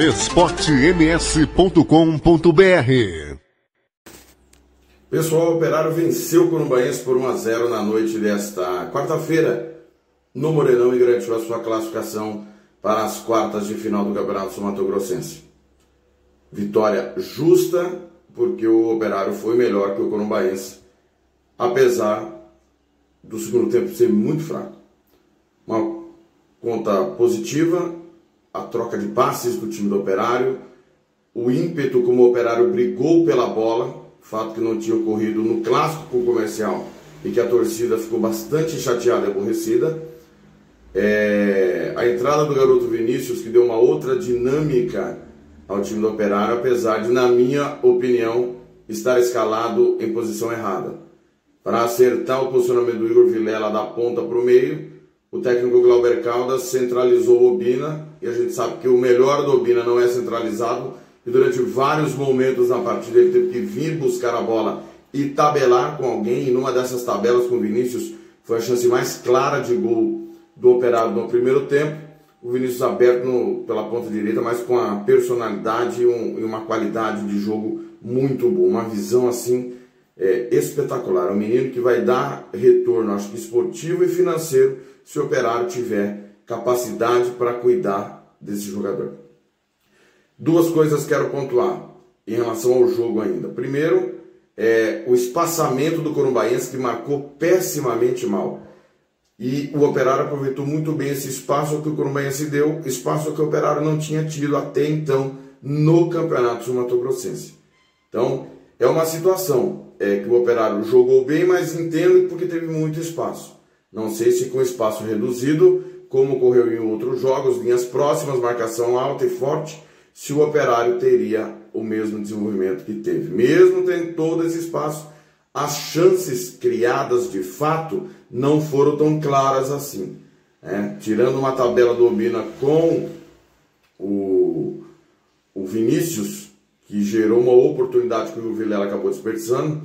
esportems.com.br Pessoal, o Operário venceu o Corumbaense por 1 a 0 na noite desta quarta-feira no Morenão e garantiu a sua classificação para as quartas de final do Campeonato Mato Grossense. Vitória justa, porque o Operário foi melhor que o Corumbaense, apesar do segundo tempo ser muito fraco. Uma conta positiva, a troca de passes do time do Operário, o ímpeto como o Operário brigou pela bola, fato que não tinha ocorrido no clássico com o comercial e que a torcida ficou bastante chateada e aborrecida. É, a entrada do garoto Vinícius, que deu uma outra dinâmica ao time do Operário, apesar de, na minha opinião, estar escalado em posição errada. Para acertar o posicionamento do Igor Vilela da ponta para o meio, o técnico Glauber Caldas centralizou o Obina, e a gente sabe que o melhor do Obina não é centralizado, e durante vários momentos na partida ele teve que vir buscar a bola e tabelar com alguém, e numa dessas tabelas com o Vinícius foi a chance mais clara de gol do Operário no primeiro tempo. O Vinícius aberto no, pela ponta direita, mas com a personalidade e, um, e uma qualidade de jogo muito boa, uma visão assim é, espetacular. É um menino que vai dar retorno, acho que esportivo e financeiro, se o Operário tiver capacidade para cuidar desse jogador. Duas coisas quero pontuar em relação ao jogo ainda. Primeiro, é o espaçamento do Corumbaense que marcou pessimamente mal. E o Operário aproveitou muito bem esse espaço que o Corumbaense deu, espaço que o Operário não tinha tido até então no Campeonato Sul-Mato-Grossense. Então, é uma situação é, que o Operário jogou bem, mas entendo porque teve muito espaço. Não sei se com espaço reduzido, como ocorreu em outros jogos, linhas próximas, marcação alta e forte, se o operário teria o mesmo desenvolvimento que teve. Mesmo tendo todo esse espaço, as chances criadas de fato não foram tão claras assim. É, tirando uma tabela do Obina com o, o Vinícius, que gerou uma oportunidade que o Vilela acabou desperdiçando,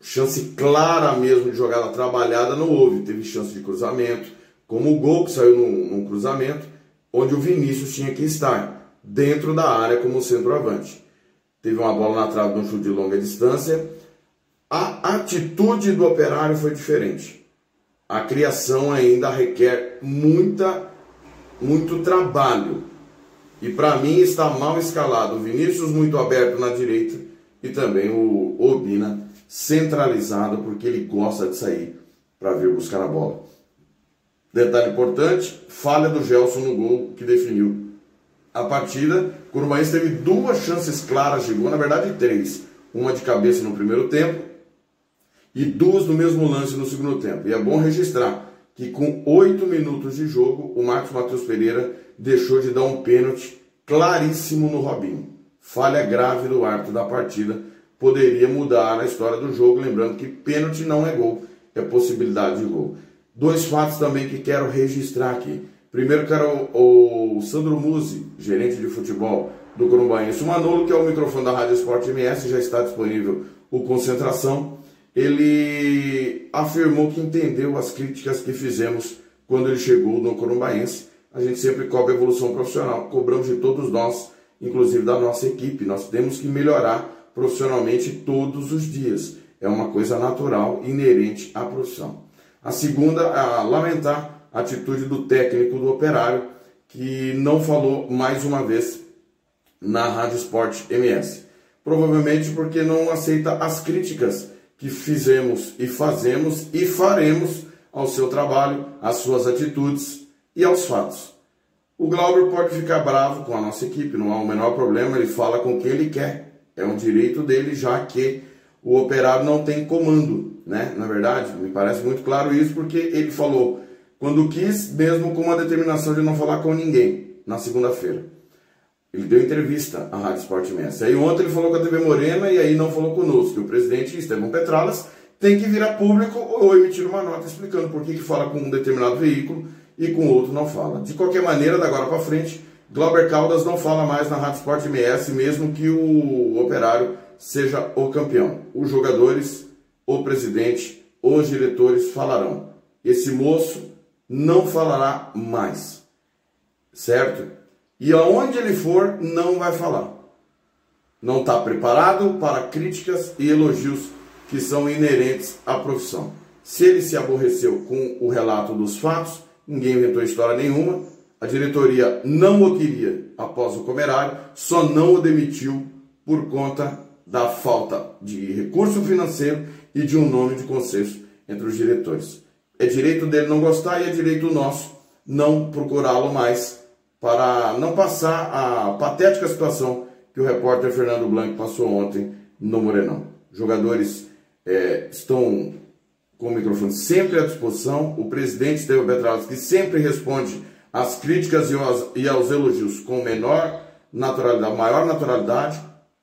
chance clara mesmo de jogada trabalhada não houve. Teve chance de cruzamento, como o gol que saiu num, num cruzamento, onde o Vinícius tinha que estar dentro da área como centroavante. Teve uma bola na trave de um chute de longa distância. A atitude do operário foi diferente. A criação ainda requer muita, muito trabalho. E para mim está mal escalado. O Vinícius muito aberto na direita e também o Obina centralizado porque ele gosta de sair para vir buscar a bola. Detalhe importante: falha do Gelson no gol que definiu a partida, o Corumbaense teve duas chances claras de gol, na verdade três. Uma de cabeça no primeiro tempo e duas no mesmo lance no segundo tempo. E é bom registrar que com oito minutos de jogo, o Marcos Matheus Pereira deixou de dar um pênalti claríssimo no Robinho. Falha grave do árbitro da partida poderia mudar a história do jogo, lembrando que pênalti não é gol, é possibilidade de gol. Dois fatos também que quero registrar aqui. Primeiro, quero o, o Sandro Musi, gerente de futebol do Corumbaense. O Manolo, que é o microfone da Rádio Esporte MS, já está disponível o Concentração. Ele afirmou que entendeu as críticas que fizemos quando ele chegou no Corumbaense. A gente sempre cobra evolução profissional, cobramos de todos nós, inclusive da nossa equipe. Nós temos que melhorar profissionalmente todos os dias. É uma coisa natural, inerente à profissão. A segunda, a lamentar atitude do técnico do Operário, que não falou mais uma vez na Rádio Esporte MS. Provavelmente porque não aceita as críticas que fizemos e fazemos e faremos ao seu trabalho, às suas atitudes e aos fatos. O Glauber pode ficar bravo com a nossa equipe, não há o menor problema, ele fala com quem ele quer. É um direito dele, já que o operário não tem comando, né? Na verdade, me parece muito claro isso, porque ele falou quando quis, mesmo com uma determinação de não falar com ninguém, na segunda-feira. Ele deu entrevista à Rádio Sport Messi. Aí ontem ele falou com a TV Morena e aí não falou conosco. Que o presidente Esteban Petralas tem que virar público ou emitir uma nota explicando por que, que fala com um determinado veículo e com outro não fala. De qualquer maneira, da agora para frente, Glauber Caldas não fala mais na Rádio Sport MS, mesmo que o operário seja o campeão. Os jogadores, o presidente, os diretores falarão. Esse moço não falará mais, certo? e aonde ele for, não vai falar. Não está preparado para críticas e elogios que são inerentes à profissão. Se ele se aborreceu com o relato dos fatos, ninguém inventou história nenhuma, a diretoria não o queria após o comerário, só não o demitiu por conta da falta de recurso financeiro e de um nome de consenso entre os diretores. É direito dele não gostar e é direito nosso não procurá-lo mais para não passar a patética situação que o repórter Fernando Blanc passou ontem no Morenão. Jogadores é, estão com o microfone sempre à disposição. O presidente Estevam Petralski sempre responde às críticas e aos, e aos elogios com menor naturalidade, maior naturalidade.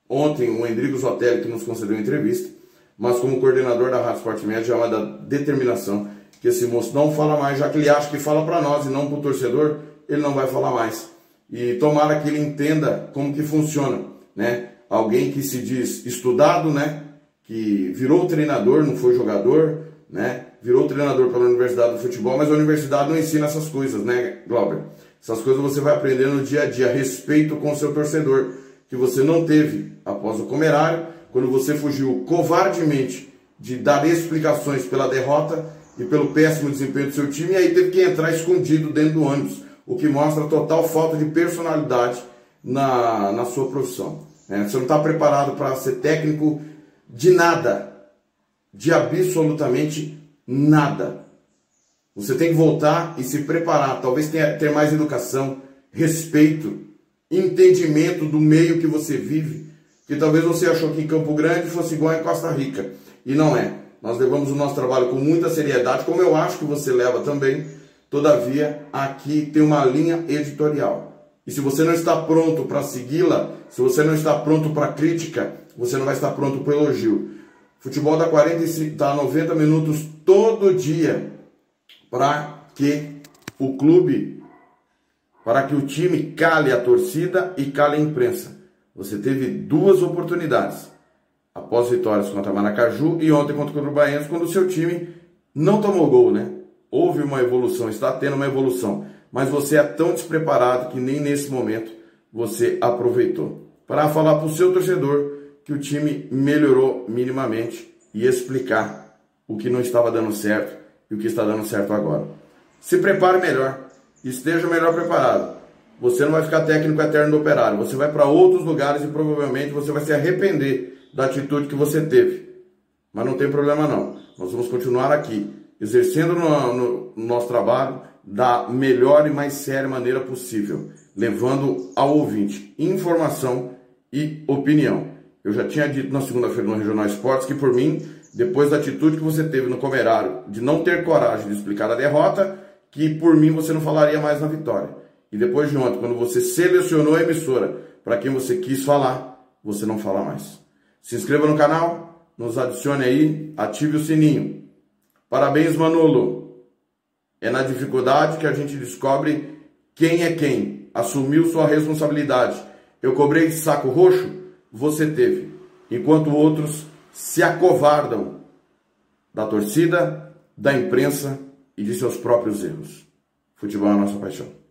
Ontem, o Endrigo Zotelli, que nos concedeu entrevista, mas como coordenador da Rádio Sport Média, é uma da determinação que esse moço não fala mais, já que ele acha que fala para nós e não para o torcedor, ele não vai falar mais. E tomara que ele entenda como que funciona, né? Alguém que se diz estudado, né? Que virou treinador, não foi jogador, né? Virou treinador pela Universidade do Futebol, mas a universidade não ensina essas coisas, né, Glauber? Essas coisas você vai aprender no dia a dia, respeito com o seu torcedor, que você não teve após o comerário, quando você fugiu covardemente de dar explicações pela derrota e pelo péssimo desempenho do seu time, e aí teve que entrar escondido dentro do ônibus, o que mostra total falta de personalidade na, na sua profissão. Né? Você não está preparado para ser técnico de nada, de absolutamente nada. Você tem que voltar e se preparar, talvez tenha, ter mais educação, respeito, entendimento do meio que você vive, que talvez você achou que em Campo Grande fosse igual em Costa Rica, e não é. Nós levamos o nosso trabalho com muita seriedade, como eu acho que você leva também. Todavia, aqui tem uma linha editorial. E se você não está pronto para segui-la, se você não está pronto para crítica, você não vai estar pronto para elogio. Futebol dá 45, dá 90 minutos todo dia para que o clube, para que o time cale a torcida e cale a imprensa. Você teve duas oportunidades após vitórias contra Maracaju e ontem contra o Baianos, quando o seu time não tomou gol, né? Houve uma evolução, está tendo uma evolução, mas você é tão despreparado que nem nesse momento você aproveitou. Para falar para o seu torcedor que o time melhorou minimamente e explicar o que não estava dando certo e o que está dando certo agora. Se prepare melhor, esteja melhor preparado. Você não vai ficar técnico eterno do operário, você vai para outros lugares e provavelmente você vai se arrepender da atitude que você teve. Mas não tem problema não. Nós vamos continuar aqui, exercendo no, no, no nosso trabalho da melhor e mais séria maneira possível, levando ao ouvinte informação e opinião. Eu já tinha dito na segunda-feira no Regional Esportes que, por mim, depois da atitude que você teve no Comerário de não ter coragem de explicar a derrota, que por mim você não falaria mais na vitória. E depois de ontem, quando você selecionou a emissora para quem você quis falar, você não fala mais. Se inscreva no canal, nos adicione aí, ative o sininho. Parabéns, Manolo. É na dificuldade que a gente descobre quem é quem. Assumiu sua responsabilidade. Eu cobrei saco roxo? você teve, enquanto outros se acovardam da torcida, da imprensa e de seus próprios erros. Futebol é a nossa paixão.